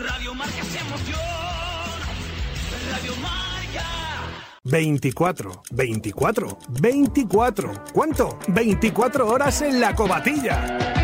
Radio Marca es emoción. Radio Marca. 24, 24, 24. ¿Cuánto? 24 horas en la cobatilla.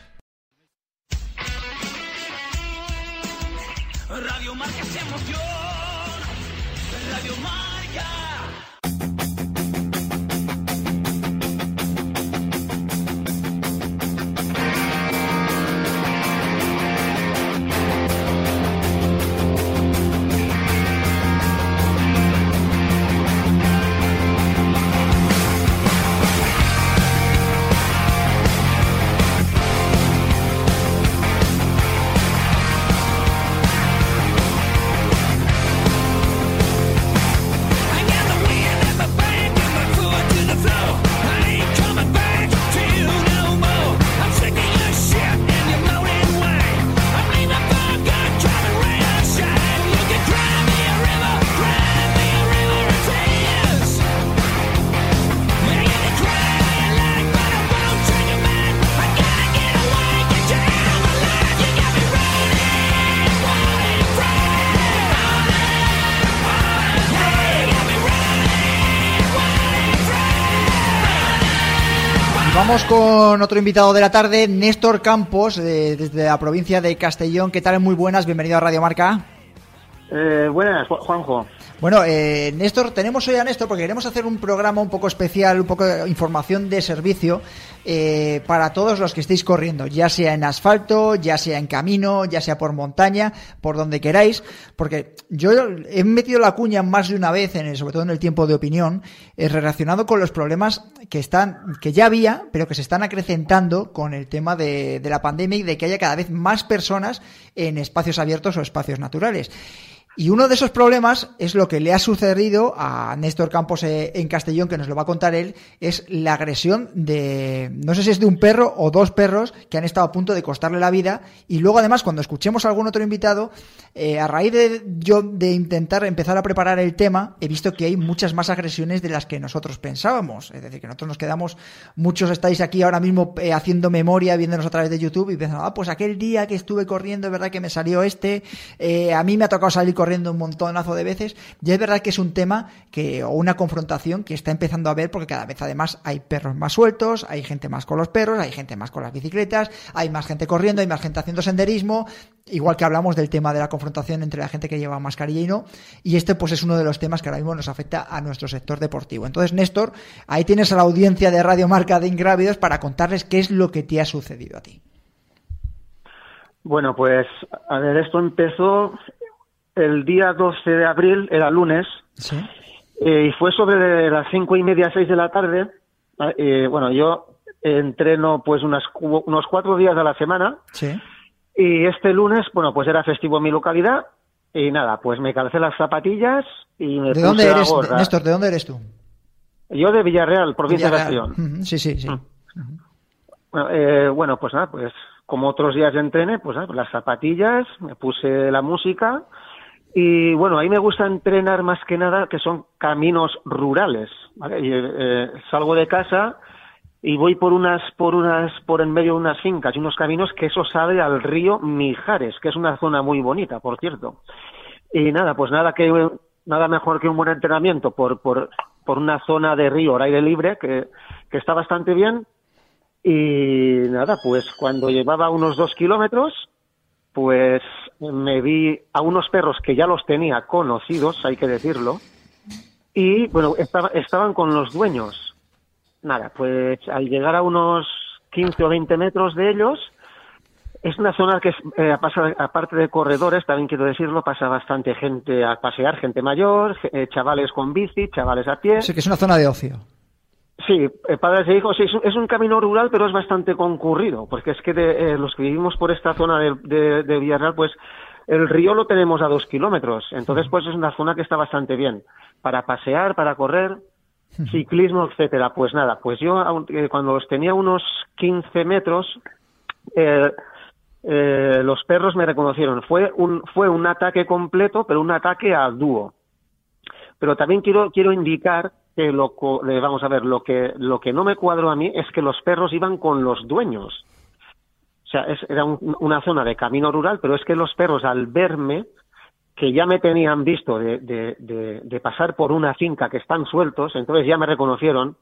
Vamos con otro invitado de la tarde, Néstor Campos, de- desde la provincia de Castellón. ¿Qué tal? Muy buenas, bienvenido a Radio Marca. Eh, buenas, Ju- Juanjo. Bueno, eh, Néstor, tenemos hoy a Néstor porque queremos hacer un programa un poco especial, un poco de información de servicio eh, para todos los que estéis corriendo, ya sea en asfalto, ya sea en camino, ya sea por montaña, por donde queráis, porque yo he metido la cuña más de una vez, en el- sobre todo en el tiempo de opinión, eh, relacionado con los problemas que están, que ya había, pero que se están acrecentando con el tema de, de la pandemia y de que haya cada vez más personas en espacios abiertos o espacios naturales. Y uno de esos problemas es lo que le ha sucedido a Néstor Campos eh, en Castellón, que nos lo va a contar él, es la agresión de, no sé si es de un perro o dos perros que han estado a punto de costarle la vida. Y luego además, cuando escuchemos a algún otro invitado, eh, a raíz de yo de intentar empezar a preparar el tema, he visto que hay muchas más agresiones de las que nosotros pensábamos. Es decir, que nosotros nos quedamos, muchos estáis aquí ahora mismo eh, haciendo memoria, viéndonos a través de YouTube y pensando, ah, pues aquel día que estuve corriendo, es verdad que me salió este, eh, a mí me ha tocado salir corriendo un montonazo de veces, y es verdad que es un tema que, o una confrontación que está empezando a ver porque cada vez además hay perros más sueltos, hay gente más con los perros, hay gente más con las bicicletas, hay más gente corriendo, hay más gente haciendo senderismo, igual que hablamos del tema de la confrontación entre la gente que lleva mascarilla y no, y este pues es uno de los temas que ahora mismo nos afecta a nuestro sector deportivo. Entonces, Néstor, ahí tienes a la audiencia de Radio Marca de Ingrávidos para contarles qué es lo que te ha sucedido a ti. Bueno, pues, a ver, esto empezó el día 12 de abril, era lunes, Sí. eh, y fue sobre las cinco y media, seis de la tarde. Eh, bueno, yo entreno pues unas, unos cuatro días a la semana, Sí. y este lunes, bueno, pues era festivo en mi localidad, y nada, pues me calcé las zapatillas y me ¿De puse dónde la eres, gorra. Néstor? ¿De dónde eres tú? Yo de Villarreal, provincia de. Castellón. Sí, sí, sí. Bueno, eh, bueno, pues nada, pues como otros días de entrene, pues nada, las zapatillas, me puse la música Y bueno, ahí me gusta entrenar más que nada que son caminos rurales. eh, salgo de casa y voy por unas, por unas, por en medio de unas fincas y unos caminos que eso sale al río Mijares, que es una zona muy bonita, por cierto. Y nada, pues nada que nada mejor que un buen entrenamiento por, por, por una zona de río al aire libre que, que está bastante bien. Y nada, pues cuando llevaba unos dos kilómetros, pues me vi a unos perros que ya los tenía conocidos, hay que decirlo, y bueno, estaba- estaban con los dueños. Nada, pues al llegar a unos 15 o 20 metros de ellos, es una zona que, eh, pasa- aparte de corredores, también quiero decirlo, pasa bastante gente a pasear, gente mayor, eh, chavales con bici, chavales a pie. Sí, que es una zona de ocio. Sí, eh, padres e hijos, sí, es un, es un camino rural, pero es bastante concurrido, porque es que de, eh, los que vivimos por esta zona de, de, de Villarreal, pues el río lo tenemos a dos kilómetros, entonces pues es una zona que está bastante bien para pasear, para correr, ciclismo, etcétera. Pues nada, pues yo eh, cuando los tenía unos 15 metros, eh, eh, los perros me reconocieron. Fue un, fue un ataque completo, pero un ataque a dúo pero también quiero quiero indicar que eh, vamos a ver lo que lo que no me cuadró a mí es que los perros iban con los dueños. O sea es- era un- una zona de camino rural pero es que los perros al verme que ya me tenían visto de- de pasar por una finca que están sueltos entonces ya me reconocieron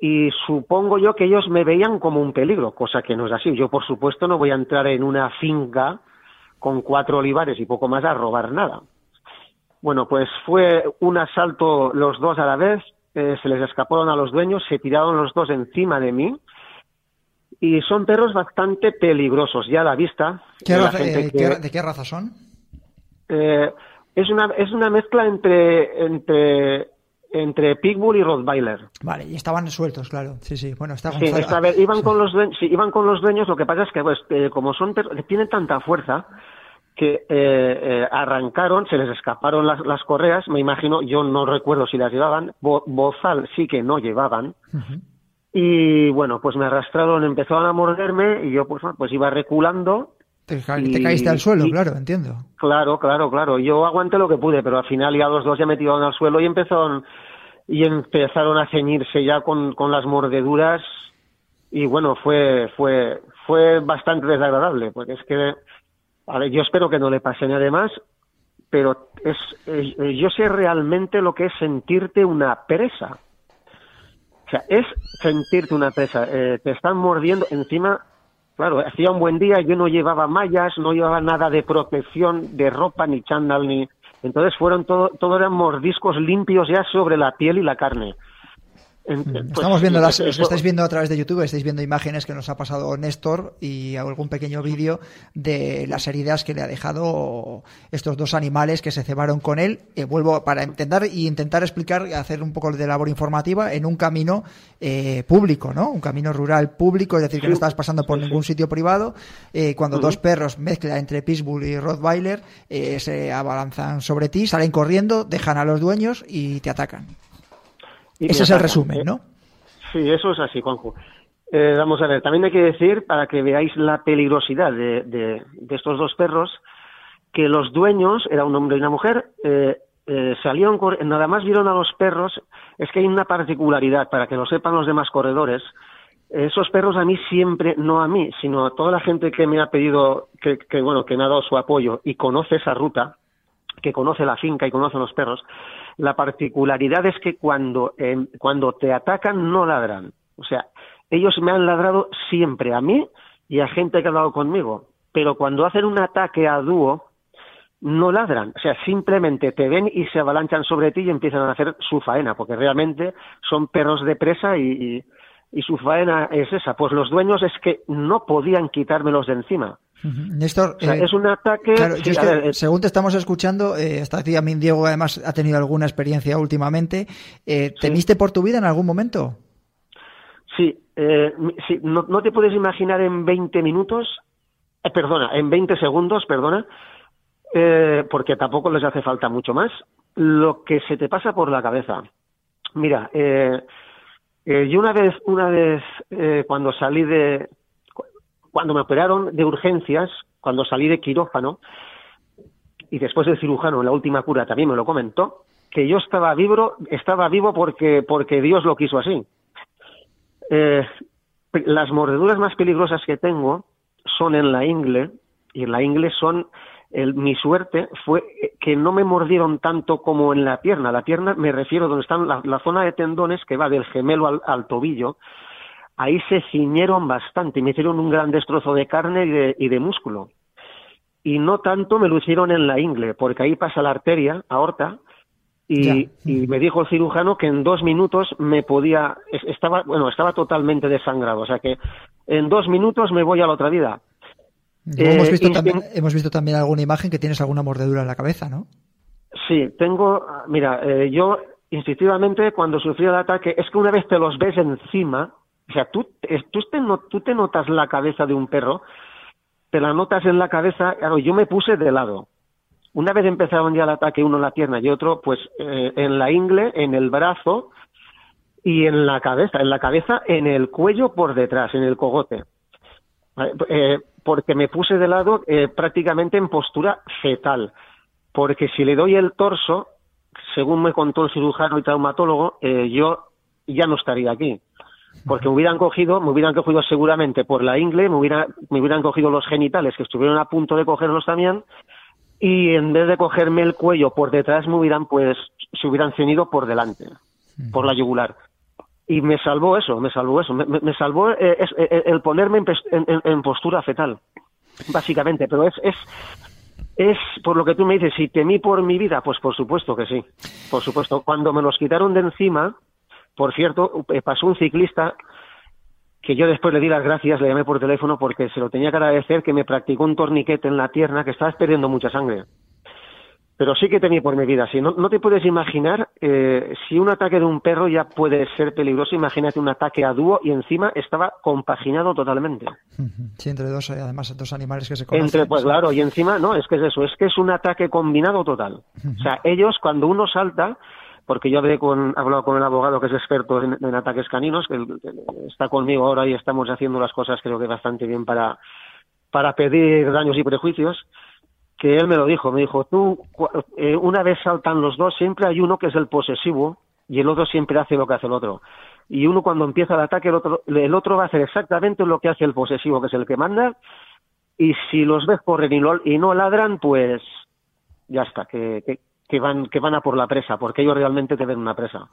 y supongo yo que ellos me veían como un peligro cosa que no es así. Yo por supuesto no voy a entrar en una finca con cuatro olivares y poco más a robar nada bueno, pues fue un asalto los dos a la vez, eh, se les escaparon a los dueños, se tiraron los dos encima de mí y son perros bastante peligrosos ya a la vista. ¿Qué de la raza- gente eh, que- ¿De qué raza son? eh, es una es una mezcla entre entre entre pitbull y rottweiler. Vale, y estaban sueltos, claro. Sí, sí. Bueno, está Sí, esta vez iban con los dueños, sí, iban con los dueños, lo que pasa es que pues eh, como son perros, tienen tanta fuerza que eh, eh, arrancaron, se les escaparon las, las correas, me imagino, yo no recuerdo si las llevaban, Bo- bozal sí que no llevaban, y bueno, pues me arrastraron, empezaron a morderme y yo pues, pues iba reculando, Te, ca- y- te caíste al suelo, y- claro, entiendo. claro, claro, claro, yo aguanté lo que pude, pero al final ya los dos ya me tiraron al suelo y empezaron, y empezaron a ceñirse ya con, con las mordeduras. Y bueno, fue, fue, fue bastante desagradable, porque es que, yo espero que no le pase nada más, pero es, yo sé realmente lo que es sentirte una presa. O sea, es sentirte una presa. Eh, te están mordiendo encima. Claro, hacía un buen día, yo no llevaba mallas, no llevaba nada de protección de ropa, ni chándal, ni. Entonces fueron todo, todo eran mordiscos limpios ya sobre la piel y la carne. En- pues, Mm, Estamos viendo las, eso- estáis viendo a través de YouTube, estáis viendo imágenes que nos ha pasado Néstor y algún pequeño vídeo de las heridas que le ha dejado estos dos animales que se cebaron con él. Eh, vuelvo para entender y intentar explicar, hacer un poco de labor informativa en un camino eh, público, ¿no? Un camino rural público, es decir, que no estás pasando por ningún sitio privado. eh, cuando dos perros, mezcla entre Pitbull y Rottweiler, eh, se abalanzan sobre ti, salen corriendo, dejan a los dueños y te atacan. Y Ese es el resumen. ¿no? Sí, eso es así, Juanjo. Eh, vamos a ver, también hay que decir, para que veáis la peligrosidad de, de- de estos dos perros, que los dueños, era un hombre y una mujer, eh, eh, salieron, nada más vieron a los perros, es que hay una particularidad, para que lo sepan los demás corredores, esos perros a mí siempre, no a mí, sino a toda la gente que me ha pedido, que, que, bueno, que me ha dado su apoyo y conoce esa ruta, que conoce la finca y conoce los perros, la particularidad es que cuando, eh, cuando te atacan no ladran. O sea, ellos me han ladrado siempre a mí y a gente que ha hablado conmigo. Pero cuando hacen un ataque a dúo, no ladran. O sea, simplemente te ven y se avalanchan sobre ti y empiezan a hacer su faena, porque realmente son perros de presa y, y, y su faena es esa. Pues los dueños es que no podían quitármelos de encima. Néstor, O sea, eh, es un ataque. Claro, sí, yo es a que, ver, eh, según te estamos escuchando, eh, hasta también Diego además ha tenido alguna experiencia últimamente. Eh, ¿Temiste por tu vida en algún momento? Sí, sí, no, no te puedes imaginar en 20 minutos, perdona, en 20 segundos, perdona, porque tampoco les hace falta mucho más, lo que se te pasa por la cabeza. Mira, yo una vez, una vez cuando salí de, cuando me operaron de urgencias, cuando salí de quirófano, y después el cirujano en la última cura también me lo comentó, que yo estaba vivo, estaba vivo porque, porque Dios lo quiso así. Eh, las mordeduras más peligrosas que tengo son en la ingle, y en la ingle son, el- mi suerte fue que no me mordieron tanto como en la pierna. La pierna me refiero donde están la, zona de tendones que va del gemelo al tobillo. Ahí se ciñeron bastante, me hicieron un gran destrozo de carne y de, y de músculo. Y no tanto me lo hicieron en la ingle, porque ahí pasa la arteria, aorta, y, y me dijo el cirujano que en dos minutos me podía, es- estaba, bueno, estaba totalmente desangrado, o sea que en dos minutos me voy a la otra vida. Luego hemos, Eh, visto también, hemos visto también alguna imagen que tienes alguna mordedura en la cabeza, ¿no? Sí, tengo, mira, eh, yo instintivamente cuando sufrí el ataque, es que una vez te los ves encima, o sea, tú, tú, te, notas la cabeza de un perro, te la notas en la cabeza, claro, yo me puse de lado. Una vez empezaron ya el ataque, uno en la pierna y otro, pues eh, en la ingle, en el brazo y en la cabeza, en la cabeza, en el cuello por detrás, en el cogote. Vale, eh, porque me puse de lado eh, prácticamente en postura fetal. Porque si le doy el torso, según me contó el cirujano y traumatólogo, eh, yo ya no estaría aquí. Porque me hubieran cogido, me hubieran cogido seguramente por la ingle, me, hubiera, me hubieran cogido los genitales, que estuvieron a punto de cogerlos también, y en vez de cogerme el cuello por detrás, me hubieran, pues, se hubieran ceñido por delante, por la yugular. Y me salvó eso, me salvó eso, me, salvó eh, es- eh, el ponerme en- en- en postura fetal, básicamente. Pero es, es, es por lo que tú me dices, si temí por mi vida, pues por supuesto que sí, por supuesto. Cuando me los quitaron de encima, por cierto, eh, pasó un ciclista que yo después le di las gracias, le llamé por teléfono porque se lo tenía que agradecer que me practicó un torniquete en la pierna que estaba perdiendo mucha sangre. Pero sí que temí por mi vida. Si no, no te puedes imaginar, eh, si un ataque de un perro ya puede ser peligroso, imagínate un ataque a dúo y encima estaba compaginado totalmente. Sí, entre dos, eh, además, dos animales que se conocen. Entre, pues claro, y encima, no, es que es eso, es que es un ataque combinado total. O sea, ellos cuando uno salta, porque yo hablé con, he hablado con el abogado que es experto en, ataques caninos, que, está conmigo ahora y estamos haciendo las cosas creo que bastante bien para, para pedir daños y prejuicios, que él me lo dijo, me dijo, tú, eh, una vez saltan los dos, siempre hay uno que es el posesivo y el otro siempre hace lo que hace el otro. Y uno cuando empieza el ataque, el otro, el otro va a hacer exactamente lo que hace el posesivo, que es el que manda, y si los ves correr y no, y no ladran, pues ya está, que, que, que van, que van a por la presa, porque ellos realmente te ven una presa.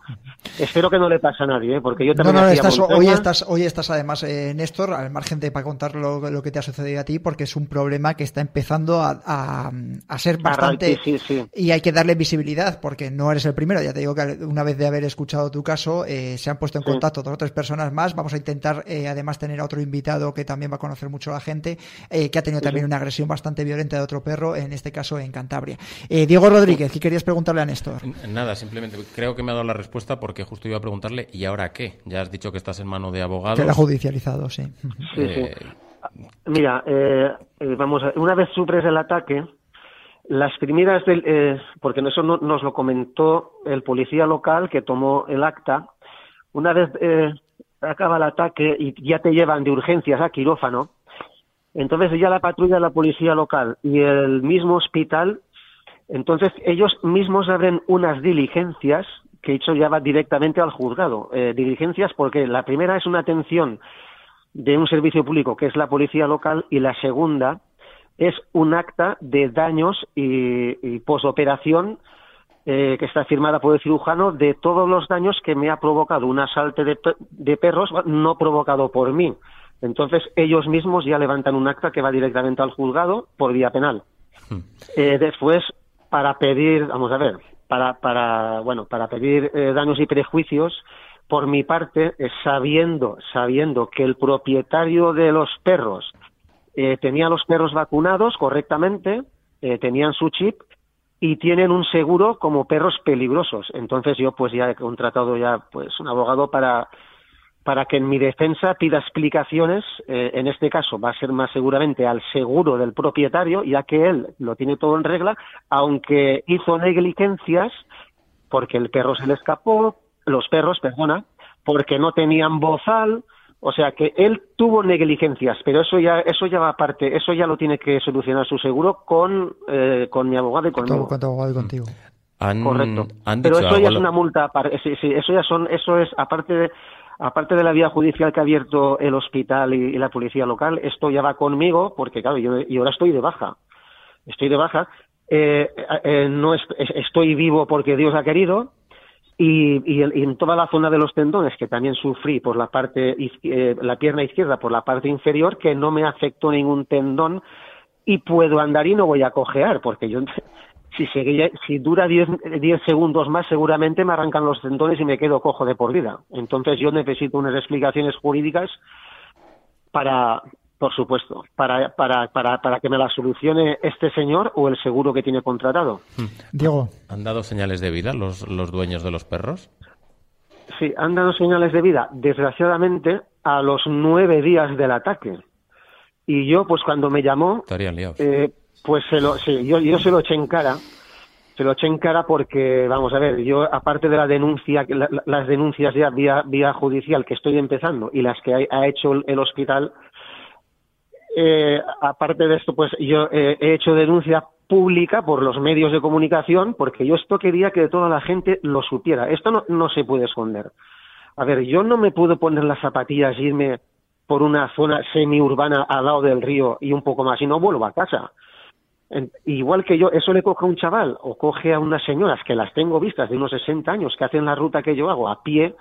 Espero que no le pase a nadie, ¿eh? porque yo también no, estás, hoy, estás, hoy estás además, eh, Néstor, al margen de para contar lo, lo que te ha sucedido a ti, porque es un problema que está empezando a, a, a ser bastante... sí, sí. Y hay que darle visibilidad, porque no eres el primero. Ya te digo que una vez de haber escuchado tu caso, eh, se han puesto en Sí. contacto dos o tres personas más. Vamos a intentar, eh, además, tener a otro invitado que también va a conocer mucho a la gente, eh, que ha tenido también una agresión bastante violenta de otro perro, en este caso en Cantabria. Eh, Diego Rodríguez, ¿qué querías preguntarle a Néstor? Nada, simplemente creo que me ha dado la respuesta porque justo iba a preguntarle, ¿y ahora qué? Ya has dicho que estás en mano de abogados. Que lo ha judicializado, sí. Sí, Eh, sí. Mira, eh, eh, vamos a, una vez supres el ataque, las primeras del, eh, porque eso no- nos lo comentó el policía local que tomó el acta, una vez eh, acaba el ataque y ya te llevan de urgencias a quirófano, entonces ya la patrulla de la policía local y el mismo hospital, entonces ellos mismos abren unas diligencias que hecho ya va directamente al juzgado. Eh, diligencias porque la primera es una atención de un servicio público que es la policía local y la segunda es un acta de daños y, y posoperación eh, que está firmada por el cirujano de todos los daños que me ha provocado un asalte de, de perros no provocado por mí. Entonces ellos mismos ya levantan un acta que va directamente al juzgado por vía penal. Eh, después, para pedir, vamos a ver, para, para, bueno, para pedir eh, daños y prejuicios, por mi parte, eh, sabiendo, sabiendo que el propietario de los perros eh, tenía los perros vacunados correctamente, eh, tenían su chip y tienen un seguro como perros peligrosos. Entonces yo pues ya he contratado ya pues un abogado para para que en mi defensa pida explicaciones, eh, en este caso va a ser más seguramente al seguro del propietario, ya que él lo tiene todo en regla, aunque hizo negligencias porque el perro se le escapó, los perros, perdona, porque no tenían bozal, O sea que él tuvo negligencias, pero eso ya eso ya va aparte, eso ya lo tiene que solucionar su seguro con, eh, con mi abogado y Con conmigo. con tu abogado y contigo. Han, Correcto. han Pero eso ya es una multa, sí, sí, eso ya son, eso es aparte de, aparte de la vía judicial que ha abierto el hospital y, la policía local, esto ya va conmigo porque claro, yo, yo ahora estoy de baja, estoy de baja, eh, eh, no es- es- estoy vivo porque Dios ha querido y, en toda la zona de los tendones que también sufrí por la parte eh, la pierna izquierda por la parte inferior que no me afectó ningún tendón y puedo andar y no voy a cojear porque yo si seguía- si dura 10 10 segundos más seguramente me arrancan los tendones y me quedo cojo de por vida entonces yo necesito unas explicaciones jurídicas para por supuesto para para para para que me la solucione este señor o el seguro que tiene contratado Diego, ¿Han dado señales de vida los, los dueños de los perros? Sí, han dado señales de vida, desgraciadamente, a los nueve días del ataque. Y yo, pues cuando me llamó, Estarían liados. eh, pues se lo, sí, yo, yo se lo eché en cara. Se lo eché en cara porque, vamos a ver, yo, aparte de la denuncia, la- la- las denuncias ya vía, vía judicial que estoy empezando y las que ha, hecho el, hospital, eh, aparte de esto, pues yo eh, he hecho denuncia pública por los medios de comunicación porque yo esto quería que toda la gente lo supiera. Esto no, no se puede esconder. A ver, yo no me puedo poner las zapatillas e irme por una zona semiurbana al lado del río y un poco más y no vuelvo a casa. Igual que yo, eso le coge a un chaval o coge a unas señoras que las tengo vistas de unos 60 años que hacen la ruta que yo hago a pie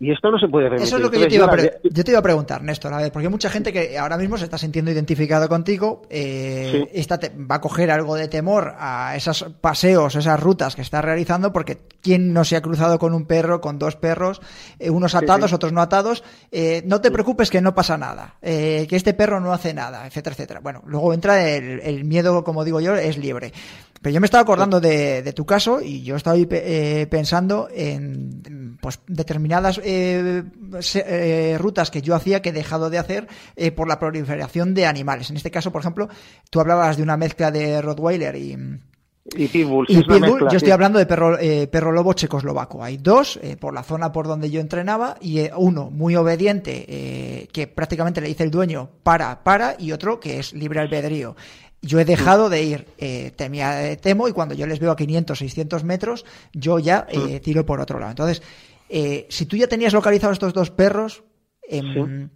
y esto no se puede permitir. Eso es lo que yo te, iba a yo te iba a preguntar, Néstor, a ver, porque hay mucha gente que ahora mismo se está sintiendo identificado contigo, eh, Sí. esta va a coger algo de temor a esos paseos, esas rutas que está realizando, porque ¿quién no se ha cruzado con un perro, con dos perros, eh, unos atados, sí. otros no atados? Eh, no te preocupes que no pasa nada, eh, que este perro no hace nada, etcétera, etcétera. Bueno, luego entra el, el miedo, como digo yo, es libre. Pero yo me estaba acordando de, de tu caso y yo estaba ahí eh, pensando en pues determinadas eh, se- eh, rutas que yo hacía que he dejado de hacer eh, por la proliferación de animales. En este caso, por ejemplo, tú hablabas de una mezcla de Rottweiler y, y Pitbull, y Pitbull, mezcla, yo estoy hablando de perro, eh, perro lobo checoslovaco. Hay dos eh, por la zona por donde yo entrenaba y eh, uno muy obediente que prácticamente le dice el dueño para, para y otro que es libre albedrío. Yo he dejado de ir, eh, temía, eh, temo y cuando yo les veo a 500, 600 metros, yo ya eh, tiro por otro lado. Entonces, eh, si tú ya tenías localizados estos dos perros, em,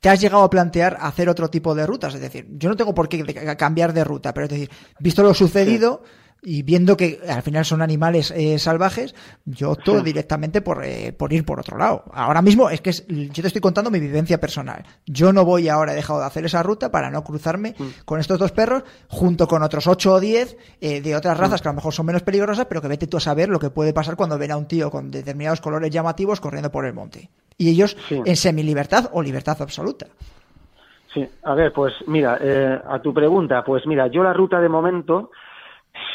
¿Te has llegado a plantear hacer otro tipo de rutas? Es decir, yo no tengo por qué cambiar de ruta, pero es decir, visto lo sucedido y viendo que al final son animales eh, salvajes, yo opto directamente por, eh, por ir por otro lado. Ahora mismo es que es- yo te estoy contando mi vivencia personal. Yo no voy ahora, he dejado de hacer esa ruta para no cruzarme con estos dos perros junto con otros 8 o 10 eh, de otras razas que a lo mejor son menos peligrosas, pero que vete tú a saber lo que puede pasar cuando ven a un tío con determinados colores llamativos corriendo por el monte. Y ellos Sí. en semilibertad o libertad absoluta. Sí, a ver, pues mira, eh, a tu pregunta, pues mira, yo la ruta de momento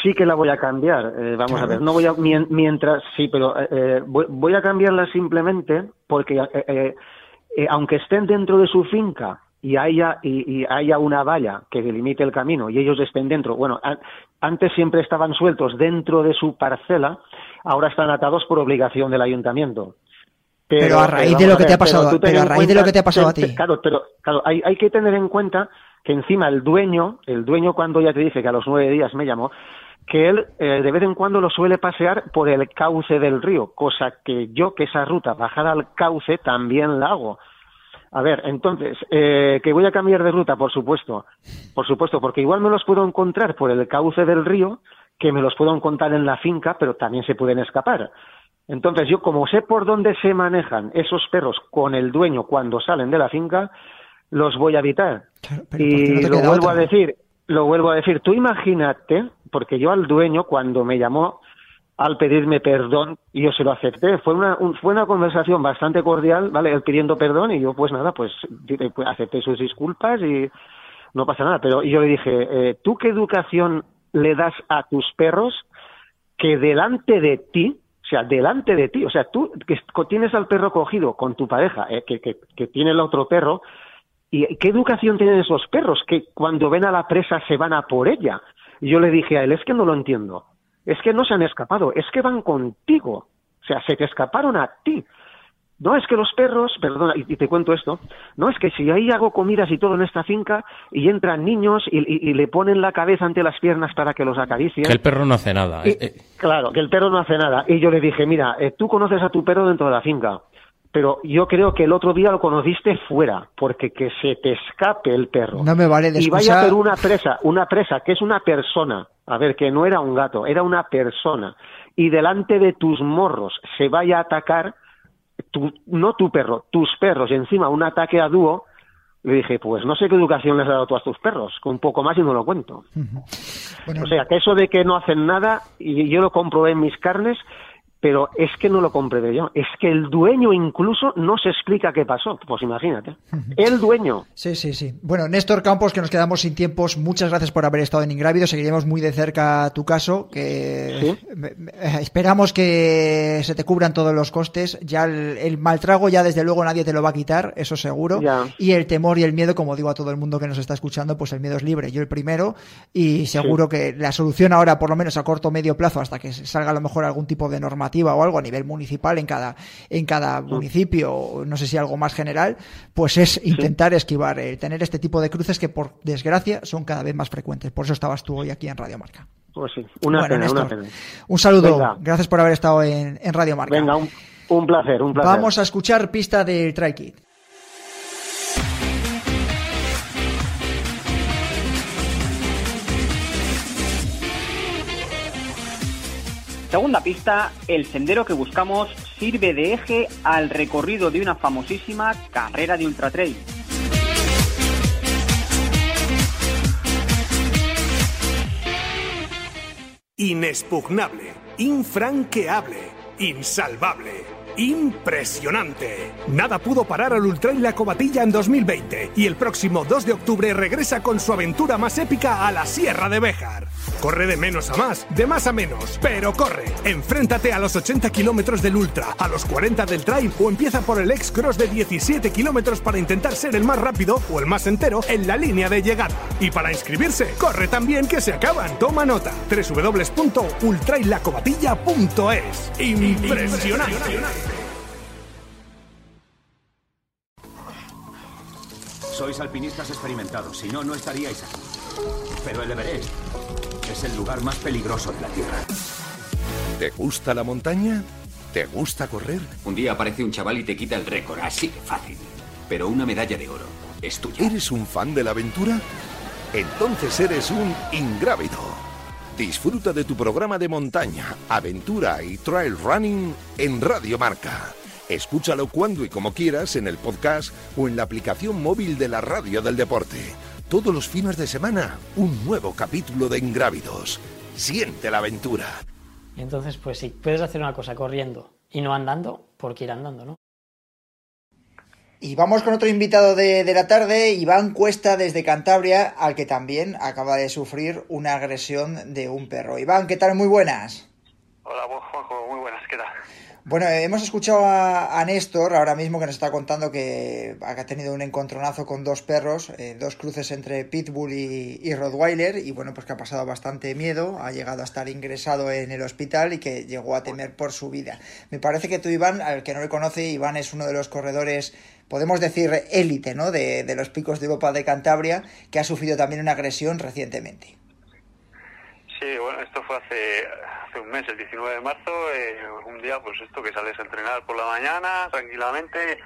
sí que la voy a cambiar. eh, vamos a ver, no voy a mien- mientras sí, pero eh, eh, voy, voy a cambiarla simplemente porque eh, eh, aunque estén dentro de su finca y haya y, y haya una valla que delimite el camino y ellos estén dentro, bueno, an- antes siempre estaban sueltos dentro de su parcela, ahora están atados por obligación del ayuntamiento. Pero a raíz de lo que te ha pasado- ten pero a raíz de lo que te ha pasado a ti. Claro, pero claro, hay, hay que tener en cuenta que encima el dueño, el dueño cuando ya te dice que a los nueve días me llamó, que él eh, de vez en cuando lo suele pasear por el cauce del río, cosa que yo, que esa ruta bajada al cauce, también la hago. A ver, entonces, eh, que voy a cambiar de ruta, por supuesto, por supuesto, porque igual me los puedo encontrar por el cauce del río, que me los puedo encontrar en la finca, pero también se pueden escapar. Entonces, yo como sé por dónde se manejan esos perros con el dueño cuando salen de la finca, los voy a evitar. Claro, pero ¿por qué no y lo vuelvo otra? a decir, lo vuelvo a decir, tú imagínate, porque yo al dueño cuando me llamó al pedirme perdón, y yo se lo acepté, fue una, un- fue una conversación bastante cordial, ¿vale? Él pidiendo perdón y yo pues nada, pues di- pues, acepté sus disculpas y no pasa nada, pero yo le dije, eh, ¿tú qué educación le das a tus perros que delante de ti, o sea, delante de ti, o sea, tú que tienes al perro cogido con tu pareja, eh, que, que, que tiene el otro perro, ¿y qué educación tienen esos perros que cuando ven a la presa se van a por ella? Y yo le dije a él, es que no lo entiendo, es que no se han escapado, es que van contigo, o sea, se te escaparon a ti. no es que los perros, perdona, y, te cuento esto, no es que si ahí hago comidas y todo en esta finca y entran niños y, y- y le ponen la cabeza ante las piernas para que los acaricien. Que el perro no hace nada. Y- eh, eh, claro, que el perro no hace nada. Y yo le dije, mira, eh, tú conoces a tu perro dentro de la finca, pero yo creo que el otro día lo conociste fuera, porque que se te escape el perro. No me vale de y vaya a ser una presa, una presa que es una persona, a ver, que no era un gato, era una persona, y delante de tus morros se vaya a atacar, tu, no tu perro, tus perros, y encima un ataque a dúo, le dije, pues no sé qué educación les has dado tú a tus perros, con un poco más y no lo cuento. Bueno, O sea, que eso de que no hacen nada, y yo lo comprobé en mis carnes, pero es que no lo comprobé yo. Es que el dueño incluso no se explica qué pasó. Pues imagínate. El dueño. Sí, sí, sí. Bueno, Néstor Campos, que nos quedamos sin tiempos, muchas gracias por haber estado en Ingrávido. Seguiremos muy de cerca tu caso, que Sí. eh, esperamos que se te cubran todos los costes. Ya el, el mal trago ya desde luego nadie te lo va a quitar, eso seguro. Ya. Y el temor y el miedo, como digo a todo el mundo que nos está escuchando, pues el miedo es libre. Yo el primero y seguro que la solución ahora, por lo menos a corto o medio plazo, hasta que salga a lo mejor algún tipo de normativa o algo a nivel municipal en cada, en cada municipio, o no sé si algo más general, pues es intentar esquivar, eh, tener este tipo de cruces que por desgracia son cada vez más frecuentes. Por eso estabas tú hoy aquí en Radio Marca. Pues sí, una Bueno, pena, una pena. un saludo, Venga. gracias por haber estado en, en Radio Marca. Venga, un, un placer, un placer. Vamos a escuchar pista del Try Kit. Segunda pista, el sendero que buscamos sirve de eje al recorrido de una famosísima carrera de ultra trail. Inexpugnable, infranqueable, insalvable, impresionante. Nada pudo parar al Ultra La Cobatilla en 2020 y el próximo 2 de octubre regresa con su aventura más épica a la Sierra de Béjar. Corre de menos a más, de más a menos, pero corre. Enfréntate a los 80 kilómetros del Ultra, a los 40 del Trail o empieza por el X-Cross de 17 kilómetros para intentar ser el más rápido o el más entero en la línea de llegada. Y para inscribirse, corre también que se acaban. Toma nota. www.ultrailacobatilla.es. Impresionante. Sois alpinistas experimentados, si no, no estaríais aquí. Pero el Everest es el lugar más peligroso de la Tierra. ¿Te gusta la montaña? ¿Te gusta correr? Un día aparece un chaval y te quita el récord, así de fácil. Pero una medalla de oro es tuya. ¿Eres un fan de la aventura? Entonces eres un ingrávido. Disfruta de tu programa de montaña, aventura y trail running en Radio Marca. Escúchalo cuando y como quieras en el podcast o en la aplicación móvil de la Radio del Deporte. Todos los fines de semana, un nuevo capítulo de Ingrávidos. Siente la aventura. Y entonces, pues si puedes hacer una cosa corriendo y no andando, ¿por qué ir andando, no? Y vamos con otro invitado de, de la tarde, Iván Cuesta desde Cantabria, al que también acaba de sufrir una agresión de un perro. Iván, ¿qué tal? Muy buenas. Hola, Juanjo, muy buenas, ¿qué tal? Bueno, hemos escuchado a, a Néstor ahora mismo que nos está contando que ha tenido un encontronazo con dos perros, eh, dos cruces entre Pitbull y, y Rottweiler, y bueno, pues que ha pasado bastante miedo, ha llegado a estar ingresado en el hospital y que llegó a temer por su vida. Me parece que tú, Iván, al que no le conoce, Iván es uno de los corredores, podemos decir, élite, ¿no? De, de los picos de Europa de Cantabria, que ha sufrido también una agresión recientemente. Sí, bueno, esto fue hace, hace un mes, el 19 de marzo, eh, un día, pues esto, que sales a entrenar por la mañana, tranquilamente,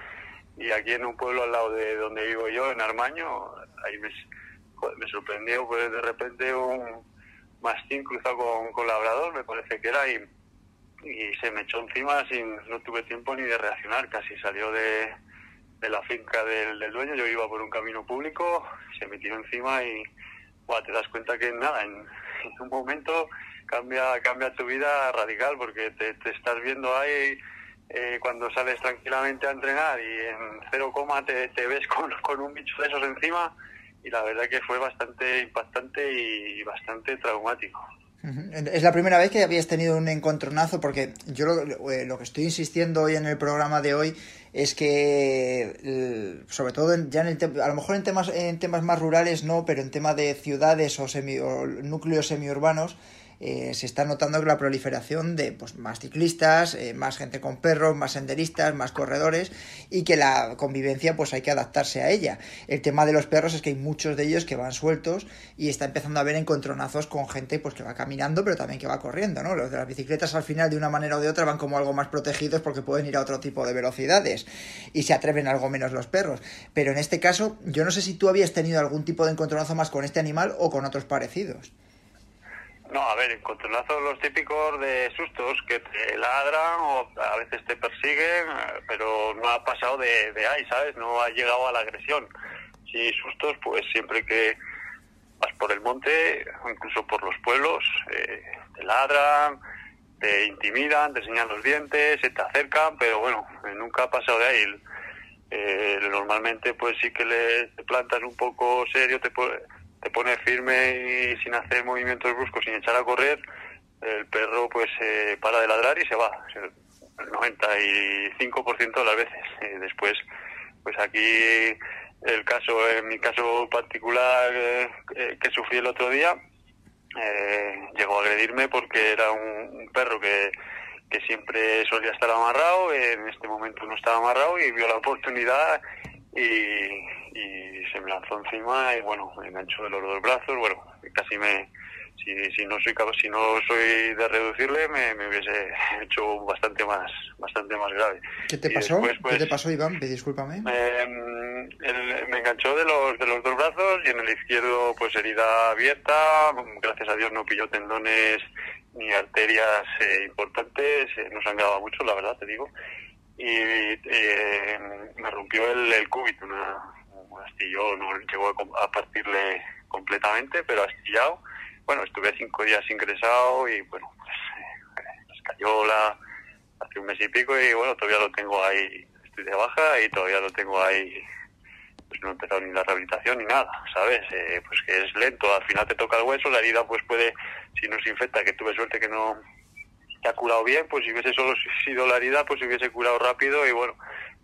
y aquí en un pueblo al lado de donde vivo yo, en Armaño, ahí me, me sorprendió, pues de repente un mastín cruzado con, con labrador, me parece que era, y, y se me echó encima sin, no tuve tiempo ni de reaccionar, casi salió de, de la finca del, del dueño, yo iba por un camino público, se me tiró encima y buah, te das cuenta que nada, en, en un momento cambia cambia tu vida radical porque te, estás viendo ahí eh, cuando sales tranquilamente a entrenar y en cero coma te, ves con, con un bicho de esos encima y la verdad que fue bastante impactante y bastante traumático. Es la primera vez que habías tenido un encontronazo porque yo lo, eh, lo, que estoy insistiendo hoy en el programa de hoy es que eh, sobre todo ya en el a lo mejor en temas en temas más rurales no pero en tema de ciudades o, semi, o núcleos semiurbanos eh, se está notando la proliferación de pues, más ciclistas, eh, más gente con perros, más senderistas, más corredores y que la convivencia pues hay que adaptarse a ella. El tema de los perros es que hay muchos de ellos que van sueltos y está empezando a haber encontronazos con gente pues que va caminando pero también que va corriendo, ¿no? Los de las bicicletas al final de una manera o de otra van como algo más protegidos porque pueden ir a otro tipo de velocidades y se atreven algo menos los perros. Pero en este caso yo no sé si tú habías tenido algún tipo de encontronazo más con este animal o con otros parecidos. No, a ver, encontronazos los típicos de sustos que te ladran o a veces te persiguen, pero no ha pasado de, de ahí, ¿sabes? No ha llegado a la agresión. Sí, sustos, pues siempre que vas por el monte, incluso por los pueblos, eh, te ladran, te intimidan, te enseñan los dientes, se te acercan, pero bueno, eh, nunca ha pasado de ahí. Eh, normalmente pues sí que le te plantas un poco serio, te, te pones firme y sin hacer movimientos bruscos, sin echar a correr, el perro pues eh, para de ladrar y se va. El 95% de las veces. Eh, después, pues aquí el caso, en mi caso particular eh, eh, que sufrí el otro día, eh, llegó a agredirme porque era un, un perro que, que siempre solía estar amarrado, en este momento no estaba amarrado y vio la oportunidad y, y se me lanzó encima y bueno, me enganchó de los dos brazos, bueno, casi me, si, si no soy si no soy de reducirle me, me hubiese hecho bastante más, bastante más grave. ¿Qué te Y pasó? después, ¿Qué pues, te pasó, Iván? Discúlpame. eh, el- me enganchó de los, de los dos brazos y en el izquierdo pues herida abierta, gracias a Dios no pilló tendones ni arterias eh, importantes, eh, no sangraba mucho, la verdad te digo, y eh, me rompió el, el cúbito, una, un astilló, no llegó a, partirle completamente, pero astillado. Bueno, estuve cinco días ingresado y bueno, pues eh, la escayola hace un mes y pico y bueno, todavía lo tengo ahí, estoy de baja y todavía lo tengo ahí, pues no he empezado ni la rehabilitación ni nada, ¿sabes? Eh, pues que es lento, al final te toca el hueso, la herida pues puede, si no se infecta, que tuve suerte que no que ha curado bien, pues si hubiese solo sido la herida, pues se hubiese curado rápido y bueno,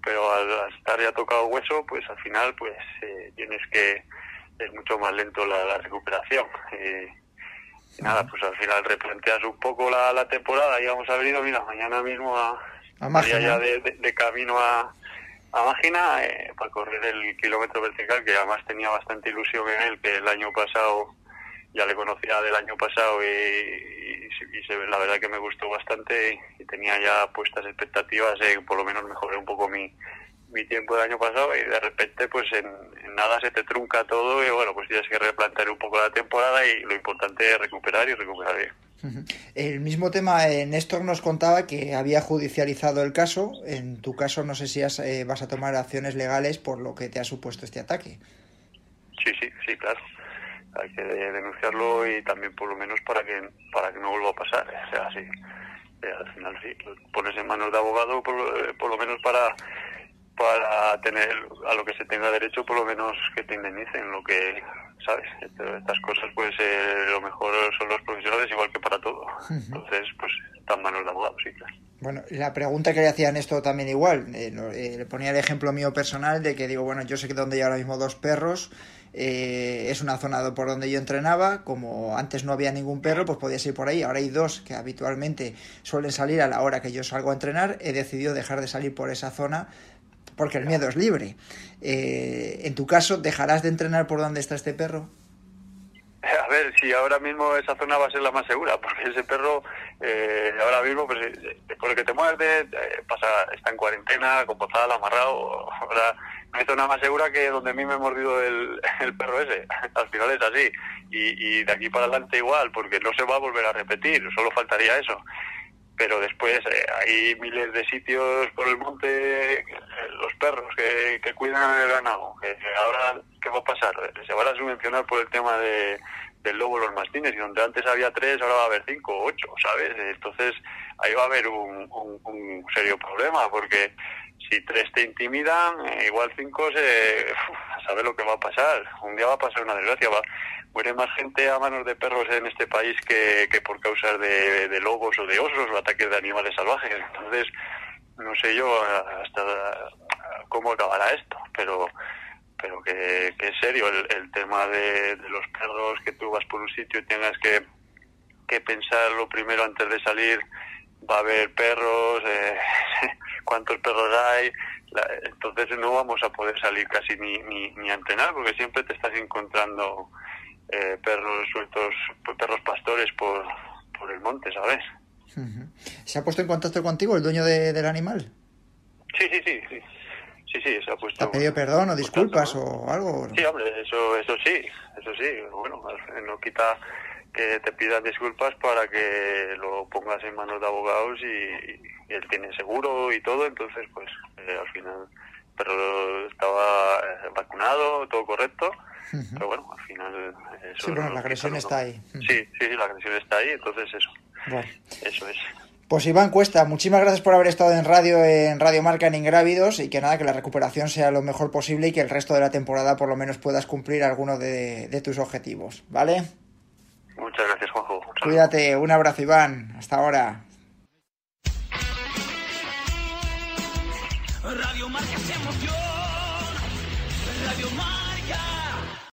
pero al, al estar ya tocado hueso, pues al final pues eh, tienes que, es mucho más lento la, la recuperación. Eh, y nada, pues al final replanteas un poco la, la temporada. Y vamos a ido, mira, mañana mismo a, A ya de, de- de camino a, a Mágina eh, para correr el kilómetro vertical, que además tenía bastante ilusión en él, que el año pasado ya le conocía del año pasado y, y- y se- la verdad que me gustó bastante y, y tenía ya puestas expectativas de por lo menos mejorar un poco mi, mi tiempo del año pasado y de repente pues en, en nada se te trunca todo y bueno pues tienes que replantear un poco la temporada y lo importante es recuperar y recuperar bien. El mismo tema, eh, Néstor nos contaba que había judicializado el caso. En tu caso, no sé si has, eh, vas a tomar acciones legales por lo que te ha supuesto este ataque. Sí, sí, sí, claro. Hay que denunciarlo y también por lo menos para que para que no vuelva a pasar. O sea, sí. Eh, al final sí, pones en manos de abogado por, lo- eh, por lo menos para para tener a lo que se tenga derecho, por lo menos que te indemnicen lo que, ¿sabes? Estas cosas, pues eh, lo mejor son los profesionales, igual que para todo. Entonces, pues está en manos de abogados, sí, claro. Bueno, la pregunta que le hacían esto también igual. eh, eh, le ponía el ejemplo mío personal de que digo, bueno, yo sé que donde hay ahora mismo dos perros eh, es una zona por donde yo entrenaba. Como antes no había ningún perro, pues podías ir por ahí. Ahora hay dos que habitualmente suelen salir a la hora que yo salgo a entrenar. He decidido dejar de salir por esa zona porque el miedo es libre. Eh, en tu caso, ¿dejarás de entrenar por donde está este perro? A ver, si ahora mismo esa zona va a ser la más segura, porque ese perro eh, ahora mismo, pues eh, después de que te muerde, eh, pasa, está en cuarentena, con amarrado. Ahora no hay zona más segura que donde a mí me ha mordido el, el perro ese. Al final es así. Y, y de aquí para adelante igual, porque no se va a volver a repetir, solo faltaría eso. Pero después eh, hay miles de sitios por el monte, eh, los perros que, que cuidan el ganado. Que ahora, ¿qué va a pasar? Se van a subvencionar por el tema de, del lobo los mastines, y donde antes había tres, ahora va a haber cinco ocho, ¿sabes? Entonces ahí va a haber un, un- un serio problema, porque si tres te intimidan, eh, igual cinco se... saber lo que va a pasar. Un día va a pasar una desgracia, va muere más gente a manos de perros en este país que, que por causas de, de lobos o de osos o ataques de animales salvajes. Entonces, no sé yo hasta cómo acabará esto, pero pero que, que es serio el, el tema de, de los perros, que tú vas por un sitio y tengas que que pensar lo primero antes de salir, va a haber perros, eh, cuántos perros hay, la- entonces no vamos a poder salir casi ni, ni, ni a entrenar porque siempre te estás encontrando eh, perros sueltos, perros pastores por, por el monte, ¿sabes? ¿Se ha puesto en contacto contigo el dueño de- del animal? Sí, sí, sí, sí. Sí, sí, se ha ¿Te puesto... ha pedido perdón o disculpas o algo? Sí, hombre, eso, eso sí, eso sí. Bueno, no quita que te pidan disculpas para que lo pongas en manos de abogados y, y él tiene seguro y todo, entonces pues eh, al final, pero estaba eh, vacunado, todo correcto, pero bueno, al final eso Sí, bueno, no la agresión está ahí. Sí, sí, sí, la agresión está ahí, entonces eso, Bueno. eso es. Pues Iván Cuesta, muchísimas gracias por haber estado en radio, en Radio Marca en Ingrávidos y que nada, que la recuperación sea lo mejor posible y que el resto de la temporada por lo menos puedas cumplir alguno de, de tus objetivos, ¿vale? Muchas gracias, Juanjo. Un. Cuídate, un abrazo Iván, hasta ahora. Radio Marca emoción. Radio Marca.